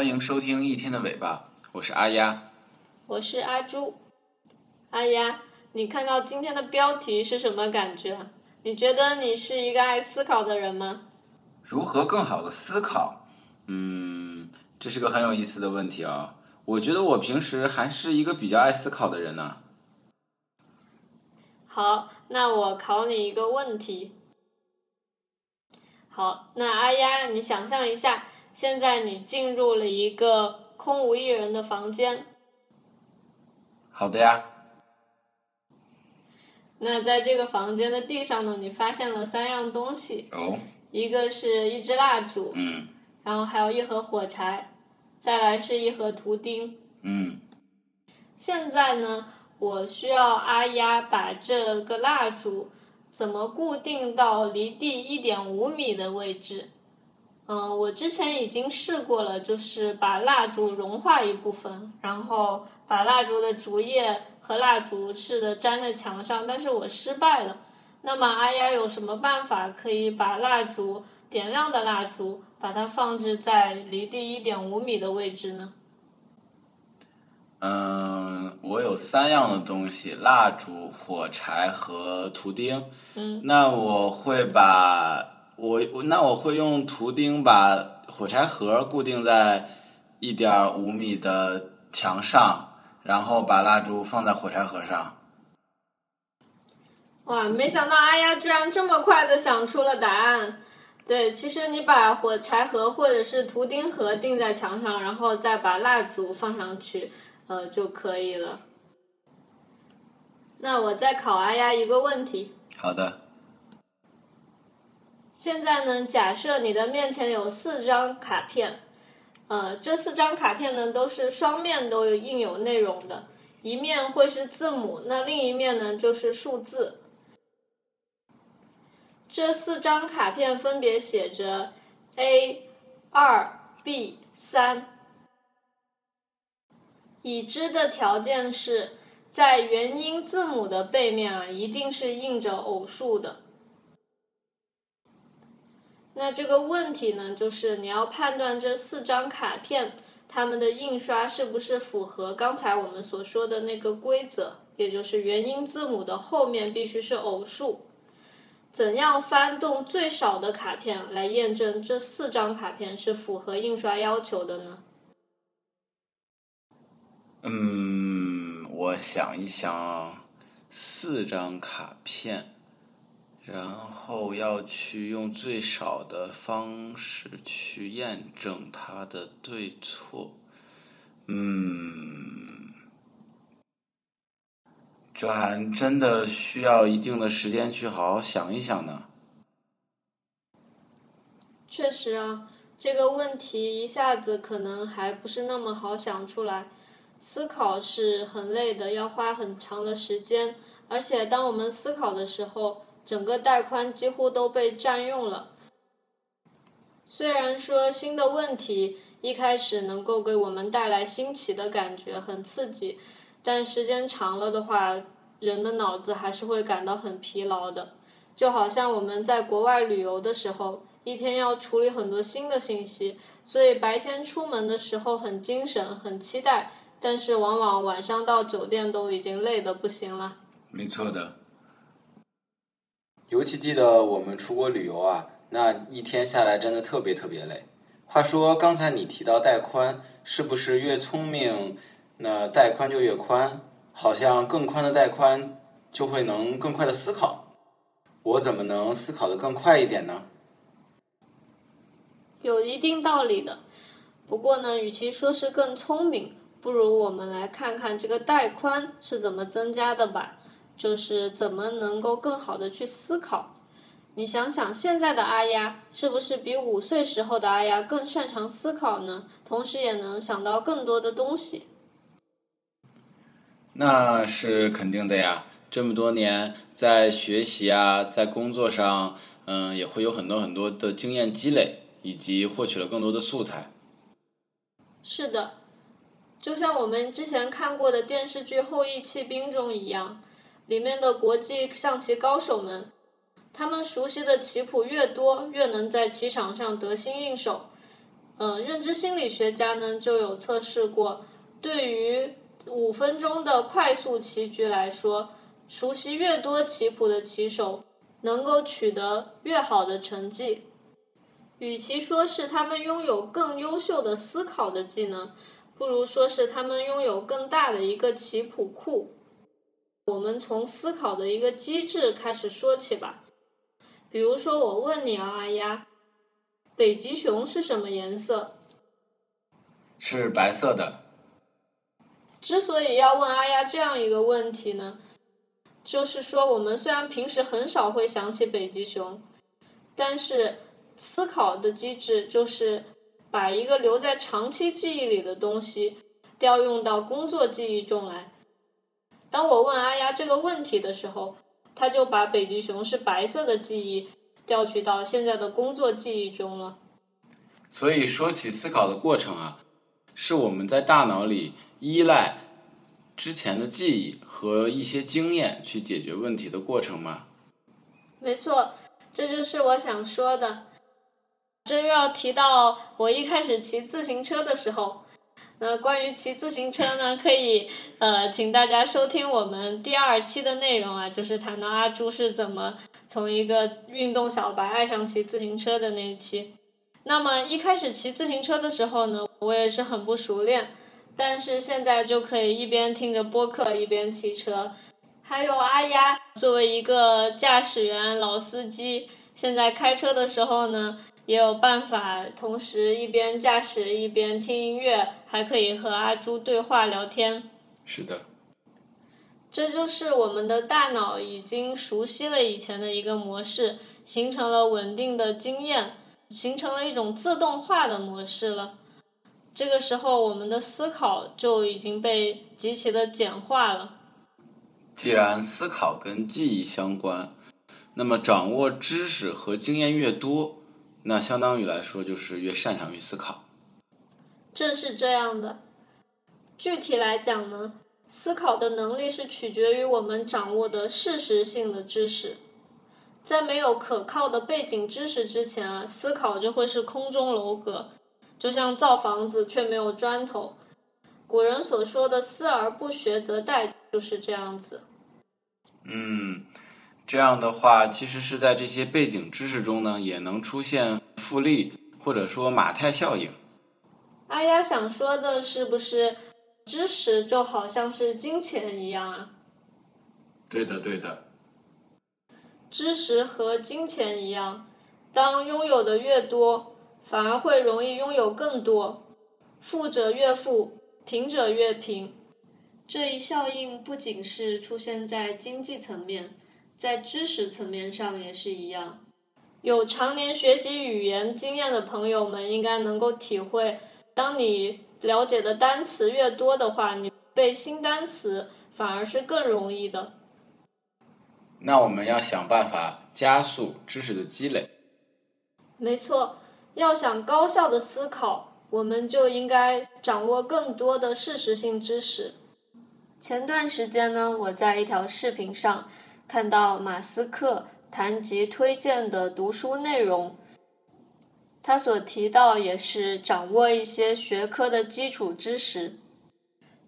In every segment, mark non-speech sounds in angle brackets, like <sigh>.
欢迎收听一天的尾巴，我是阿丫。我是阿朱。阿丫，你看到今天的标题是什么感觉？你觉得你是一个爱思考的人吗？如何更好的思考？嗯，这是个很有意思的问题啊、我觉得我平时还是一个比较爱思考的人呢、好，那我考你一个问题。好，那阿丫，你想象一下，现在你进入了一个空无一人的房间，好的呀，那在这个房间的地上呢，你发现了三样东西，哦，一个是一支蜡烛，嗯。然后还有一盒火柴，再来是一盒图钉。嗯，现在呢，我需要阿丫把这个蜡烛怎么固定到离地一点五米的位置。嗯，我之前已经试过了，就是把蜡烛融化一部分，然后把蜡烛的竹叶和蜡烛试的粘在墙上，但是我失败了。那么阿丫有什么办法可以把蜡烛点亮的蜡烛，把它放置在离地一点五米的位置呢？嗯，我有三样的东西：蜡烛、火柴和图钉。嗯，那我会把我我那我会用图钉把火柴盒固定在一点五米的墙上，然后把蜡烛放在火柴盒上。哇，没想到阿丫居然这么快的想出了答案。对，其实你把火柴盒或者是图钉盒钉在墙上，然后再把蜡烛放上去，呃就可以了。那我再考阿丫一个问题。好的，现在呢，假设你的面前有四张卡片，呃，这四张卡片呢都是双面都印有内容的，一面会是字母，那另一面呢就是数字。这四张卡片分别写着 A、二、B、三。已知的条件是在元音字母的背面啊，一定是印着偶数的。那这个问题呢，就是你要判断这四张卡片它们的印刷是不是符合刚才我们所说的那个规则，也就是元音字母的后面必须是偶数。怎样翻动最少的卡片来验证这四张卡片是符合印刷要求的呢？嗯，我想一想，四张卡片，然后要去用最少的方式去验证它的对错。嗯，这还真的需要一定的时间去好好想一想呢。确实啊，这个问题一下子可能还不是那么好想出来。思考是很累的，要花很长的时间，而且当我们思考的时候，整个带宽几乎都被占用了。虽然说新的问题一开始能够给我们带来新奇的感觉，很刺激，但时间长了的话，人的脑子还是会感到很疲劳的。就好像我们在国外旅游的时候，一天要处理很多新的信息，所以白天出门的时候很精神、很期待，但是往往晚上到酒店都已经累得不行了。没错的。尤其记得我们出国旅游啊，那一天下来真的特别特别累。话说刚才你提到带宽，是不是越聪明，那带宽就越宽？好像更宽的带宽就会能更快的思考。我怎么能思考的更快一点呢？有一定道理的。不过呢，与其说是更聪明，不如我们来看看这个带宽是怎么增加的吧，就是怎么能够更好的去思考。你想想，现在的阿丫是不是比五岁时候的阿丫更擅长思考呢？同时也能想到更多的东西。那是肯定的呀。这么多年在学习啊，在工作上，嗯，也会有很多很多的经验积累，以及获取了更多的素材。是的，就像我们之前看过的电视剧《后羿弃兵》中一样，里面的国际象棋高手们，他们熟悉的棋谱越多，越能在棋场上得心应手。嗯，认知心理学家呢就有测试过，对于五分钟的快速棋局来说，熟悉越多棋谱的棋手，能够取得越好的成绩。与其说是他们拥有更优秀的思考的技能，不如说是他们拥有更大的一个棋谱库。我们从思考的一个机制开始说起吧。比如说，我问你啊，阿丫，北极熊是什么颜色？是白色的。之所以要问阿丫这样一个问题呢，就是说我们虽然平时很少会想起北极熊，但是。思考的机制就是把一个留在长期记忆里的东西调用到工作记忆中来。当我问阿丫这个问题的时候，他就把北极熊是白色的记忆调取到现在的工作记忆中了。所以说起思考的过程啊，是我们在大脑里依赖之前的记忆和一些经验去解决问题的过程吗？没错，这就是我想说的。这又要提到我一开始骑自行车的时候。那关于骑自行车呢，可以呃，请大家收听我们第二期的内容啊，就是谈到阿朱是怎么从一个运动小白爱上骑自行车的那一期。那么一开始骑自行车的时候呢，我也是很不熟练，但是现在就可以一边听着播客一边骑车。还有阿丫作为一个驾驶员老司机，现在开车的时候呢。也有办法，同时一边驾驶一边听音乐，还可以和阿朱对话聊天。是的，这就是我们的大脑已经熟悉了以前的一个模式，形成了稳定的经验，形成了一种自动化的模式了。这个时候，我们的思考就已经被极其的简化了。既然思考跟记忆相关，那么掌握知识和经验越多。那相当于来说，就是越擅长于思考。正是这样的。具体来讲呢，思考的能力是取决于我们掌握的事实性的知识。在没有可靠的背景知识之前啊，思考就会是空中楼阁，就像造房子却没有砖头。古人所说的“思而不学则殆”就是这样子。嗯。这样的话，其实是在这些背景知识中呢，也能出现复利或者说马太效应。阿丫想说的是不是，知识就好像是金钱一样啊？对的，对的。知识和金钱一样，当拥有的越多，反而会容易拥有更多。富者越富，贫者越贫。这一效应不仅是出现在经济层面。在知识层面上也是一样，有常年学习语言经验的朋友们应该能够体会，当你了解的单词越多的话，你背新单词反而是更容易的。那我们要想办法加速知识的积累。没错，要想高效的思考，我们就应该掌握更多的事实性知识。前段时间呢，我在一条视频上。看到马斯克谈及推荐的读书内容，他所提到也是掌握一些学科的基础知识。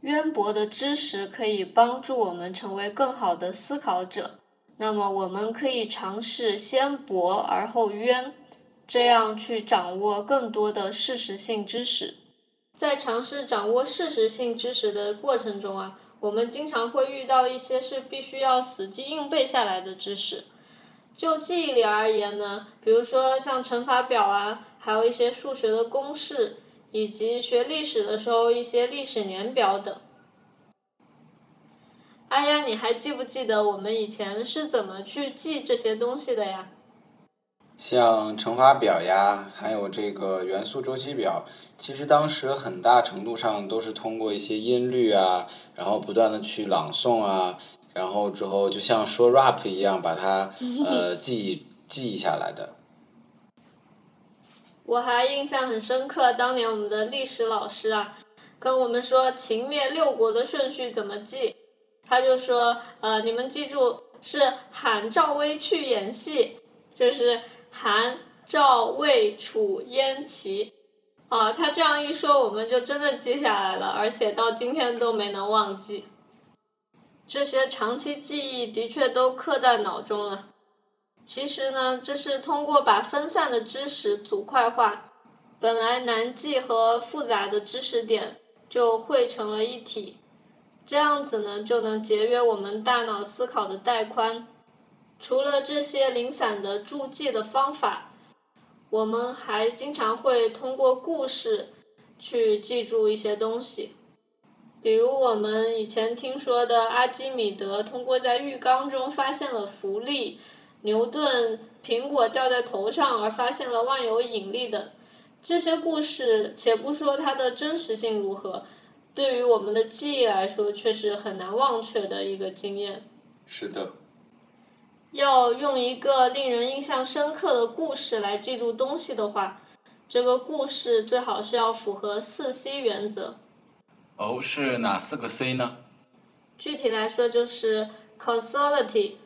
渊博的知识可以帮助我们成为更好的思考者。那么，我们可以尝试先博而后渊，这样去掌握更多的事实性知识。在尝试掌握事实性知识的过程中啊。我们经常会遇到一些是必须要死记硬背下来的知识。就记忆力而言呢，比如说像乘法表啊，还有一些数学的公式，以及学历史的时候一些历史年表等。哎呀，你还记不记得我们以前是怎么去记这些东西的呀？像乘法表呀，还有这个元素周期表，其实当时很大程度上都是通过一些音律啊，然后不断的去朗诵啊，然后之后就像说 rap 一样，把它 <laughs> 呃记忆记忆下来的。<laughs> 我还印象很深刻，当年我们的历史老师啊，跟我们说秦灭六国的顺序怎么记，他就说呃，你们记住是喊赵薇去演戏，就是。韩、赵、魏、楚、燕、齐，啊，他这样一说，我们就真的记下来了，而且到今天都没能忘记。这些长期记忆的确都刻在脑中了。其实呢，这是通过把分散的知识组块化，本来难记和复杂的知识点就汇成了一体。这样子呢，就能节约我们大脑思考的带宽。除了这些零散的注记的方法，我们还经常会通过故事去记住一些东西。比如我们以前听说的阿基米德通过在浴缸中发现了浮力，牛顿苹果掉在头上而发现了万有引力等这些故事，且不说它的真实性如何。对于我们的记忆来说，却是很难忘却的一个经验。是的。要用一个令人印象深刻的故事来记住东西的话，这个故事最好是要符合四 C 原则。哦，是哪四个 C 呢？具体来说就是 causality、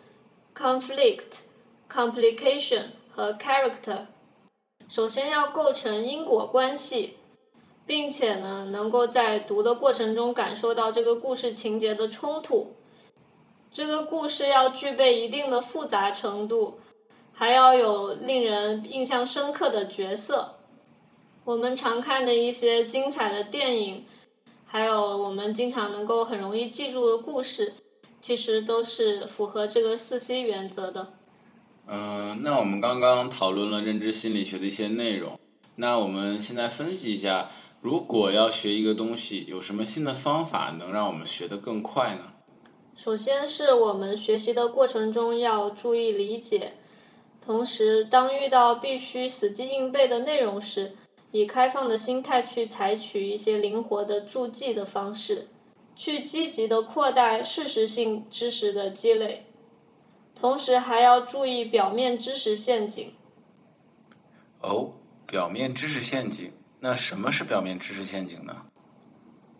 conflict、complication 和 character。首先要构成因果关系。并且呢，能够在读的过程中感受到这个故事情节的冲突。这个故事要具备一定的复杂程度，还要有令人印象深刻的角色。我们常看的一些精彩的电影，还有我们经常能够很容易记住的故事，其实都是符合这个四 C 原则的。嗯，那我们刚刚讨论了认知心理学的一些内容，那我们现在分析一下。如果要学一个东西，有什么新的方法能让我们学得更快呢？首先是我们学习的过程中要注意理解，同时当遇到必须死记硬背的内容时，以开放的心态去采取一些灵活的注记的方式，去积极的扩大事实性知识的积累，同时还要注意表面知识陷阱。哦，表面知识陷阱。那什么是表面知识陷阱呢？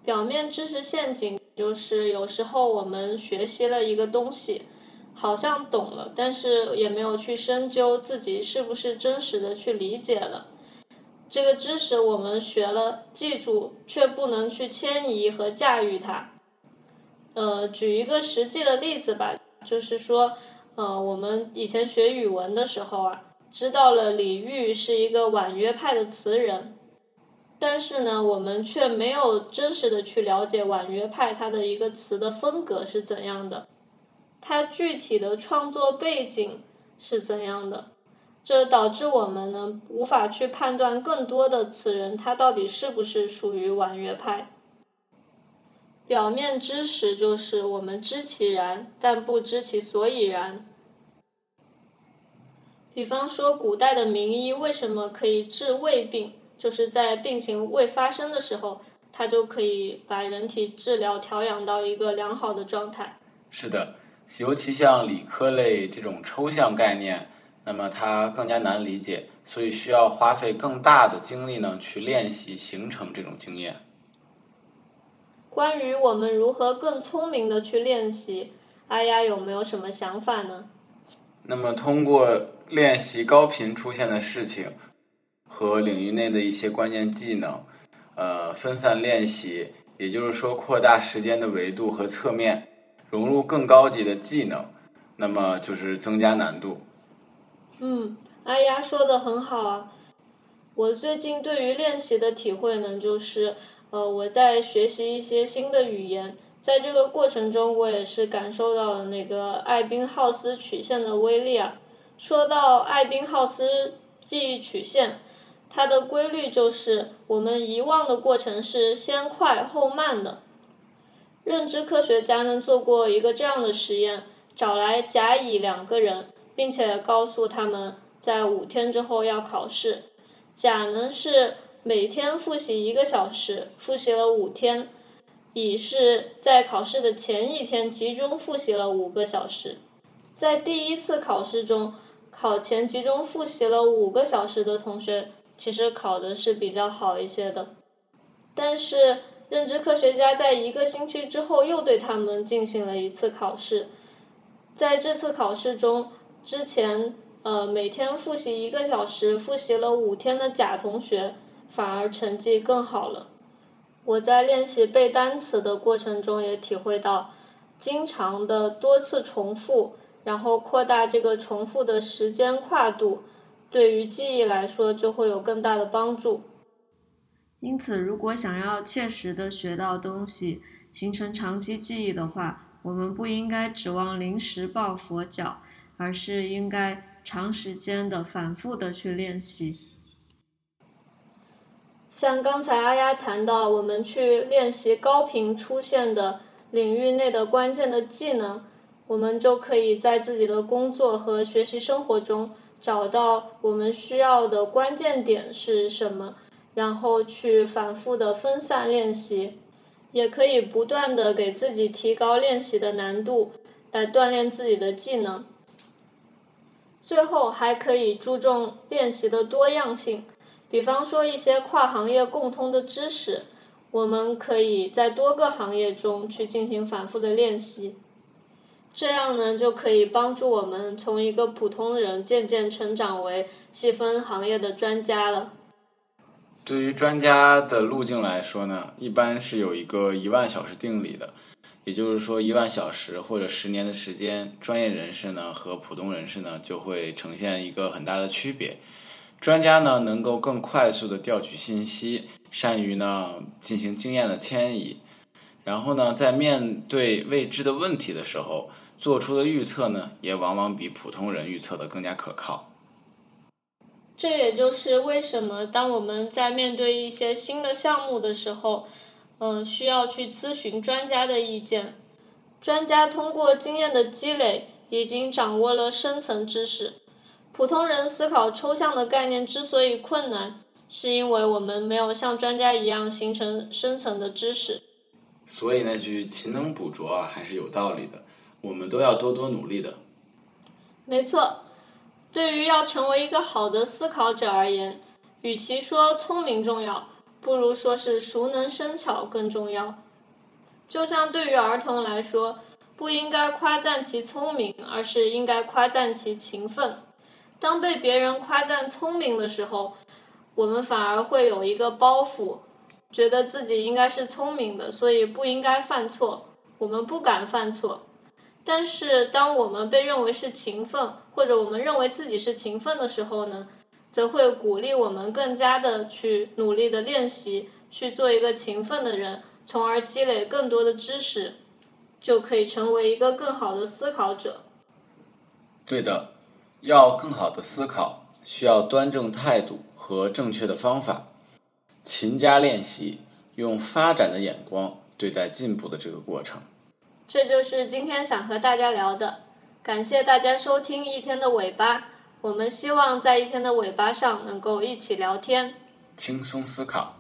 表面知识陷阱就是有时候我们学习了一个东西，好像懂了，但是也没有去深究自己是不是真实的去理解了。这个知识我们学了，记住，却不能去迁移和驾驭它。呃，举一个实际的例子吧，就是说，呃，我们以前学语文的时候啊，知道了李煜是一个婉约派的词人。但是呢，我们却没有真实的去了解婉约派它的一个词的风格是怎样的，它具体的创作背景是怎样的，这导致我们呢无法去判断更多的词人他到底是不是属于婉约派。表面知识就是我们知其然，但不知其所以然。比方说，古代的名医为什么可以治胃病？就是在病情未发生的时候，它就可以把人体治疗调养到一个良好的状态。是的，尤其像理科类这种抽象概念，那么它更加难理解，所以需要花费更大的精力呢去练习形成这种经验。关于我们如何更聪明的去练习，阿丫有没有什么想法呢？那么通过练习高频出现的事情。和领域内的一些关键技能，呃，分散练习，也就是说扩大时间的维度和侧面，融入更高级的技能，那么就是增加难度。嗯，阿丫说的很好啊。我最近对于练习的体会呢，就是呃，我在学习一些新的语言，在这个过程中，我也是感受到了那个艾宾浩斯曲线的威力啊。说到艾宾浩斯记忆曲线。它的规律就是，我们遗忘的过程是先快后慢的。认知科学家呢做过一个这样的实验，找来甲乙两个人，并且告诉他们在五天之后要考试。甲呢是每天复习一个小时，复习了五天；乙是在考试的前一天集中复习了五个小时。在第一次考试中，考前集中复习了五个小时的同学。其实考的是比较好一些的，但是认知科学家在一个星期之后又对他们进行了一次考试，在这次考试中，之前呃每天复习一个小时、复习了五天的甲同学，反而成绩更好了。我在练习背单词的过程中也体会到，经常的多次重复，然后扩大这个重复的时间跨度，对于记忆来说就会有更大的帮助。因此，如果想要切实的学到东西，形成长期记忆的话，我们不应该指望临时抱佛脚，而是应该长时间的、反复的去练习。像刚才阿丫谈到，我们去练习高频出现的领域内的关键的技能，我们就可以在自己的工作和学习生活中找到我们需要的关键点是什么，然后去反复的分散练习，也可以不断的给自己提高练习的难度，来锻炼自己的技能。最后还可以注重练习的多样性。比方说一些跨行业共通的知识，我们可以在多个行业中去进行反复的练习，这样呢就可以帮助我们从一个普通人渐渐成长为细分行业的专家了。对于专家的路径来说呢，一般是有一个一万小时定理的，也就是说一万小时或者十年的时间，专业人士呢和普通人士呢就会呈现一个很大的区别。专家呢，能够更快速的调取信息，善于呢进行经验的迁移，然后呢，在面对未知的问题的时候，做出的预测呢，也往往比普通人预测的更加可靠。这也就是为什么当我们在面对一些新的项目的时候，嗯，需要去咨询专家的意见。专家通过经验的积累，已经掌握了深层知识。普通人思考抽象的概念之所以困难，是因为我们没有像专家一样形成深层的知识。所以那句“勤能补拙”啊，还是有道理的。我们都要多多努力的。没错，对于要成为一个好的思考者而言，与其说聪明重要，不如说是熟能生巧更重要。就像对于儿童来说，不应该夸赞其聪明，而是应该夸赞其勤奋。当被别人夸赞聪明的时候，我们反而会有一个包袱，觉得自己应该是聪明的，所以不应该犯错。我们不敢犯错。但是，当我们被认为是勤奋，或者我们认为自己是勤奋的时候呢，则会鼓励我们更加的去努力的练习，去做一个勤奋的人，从而积累更多的知识，就可以成为一个更好的思考者。对的。要更好的思考，需要端正态度和正确的方法，勤加练习，用发展的眼光对待进步的这个过程。这就是今天想和大家聊的，感谢大家收听一天的尾巴。我们希望在一天的尾巴上能够一起聊天，轻松思考。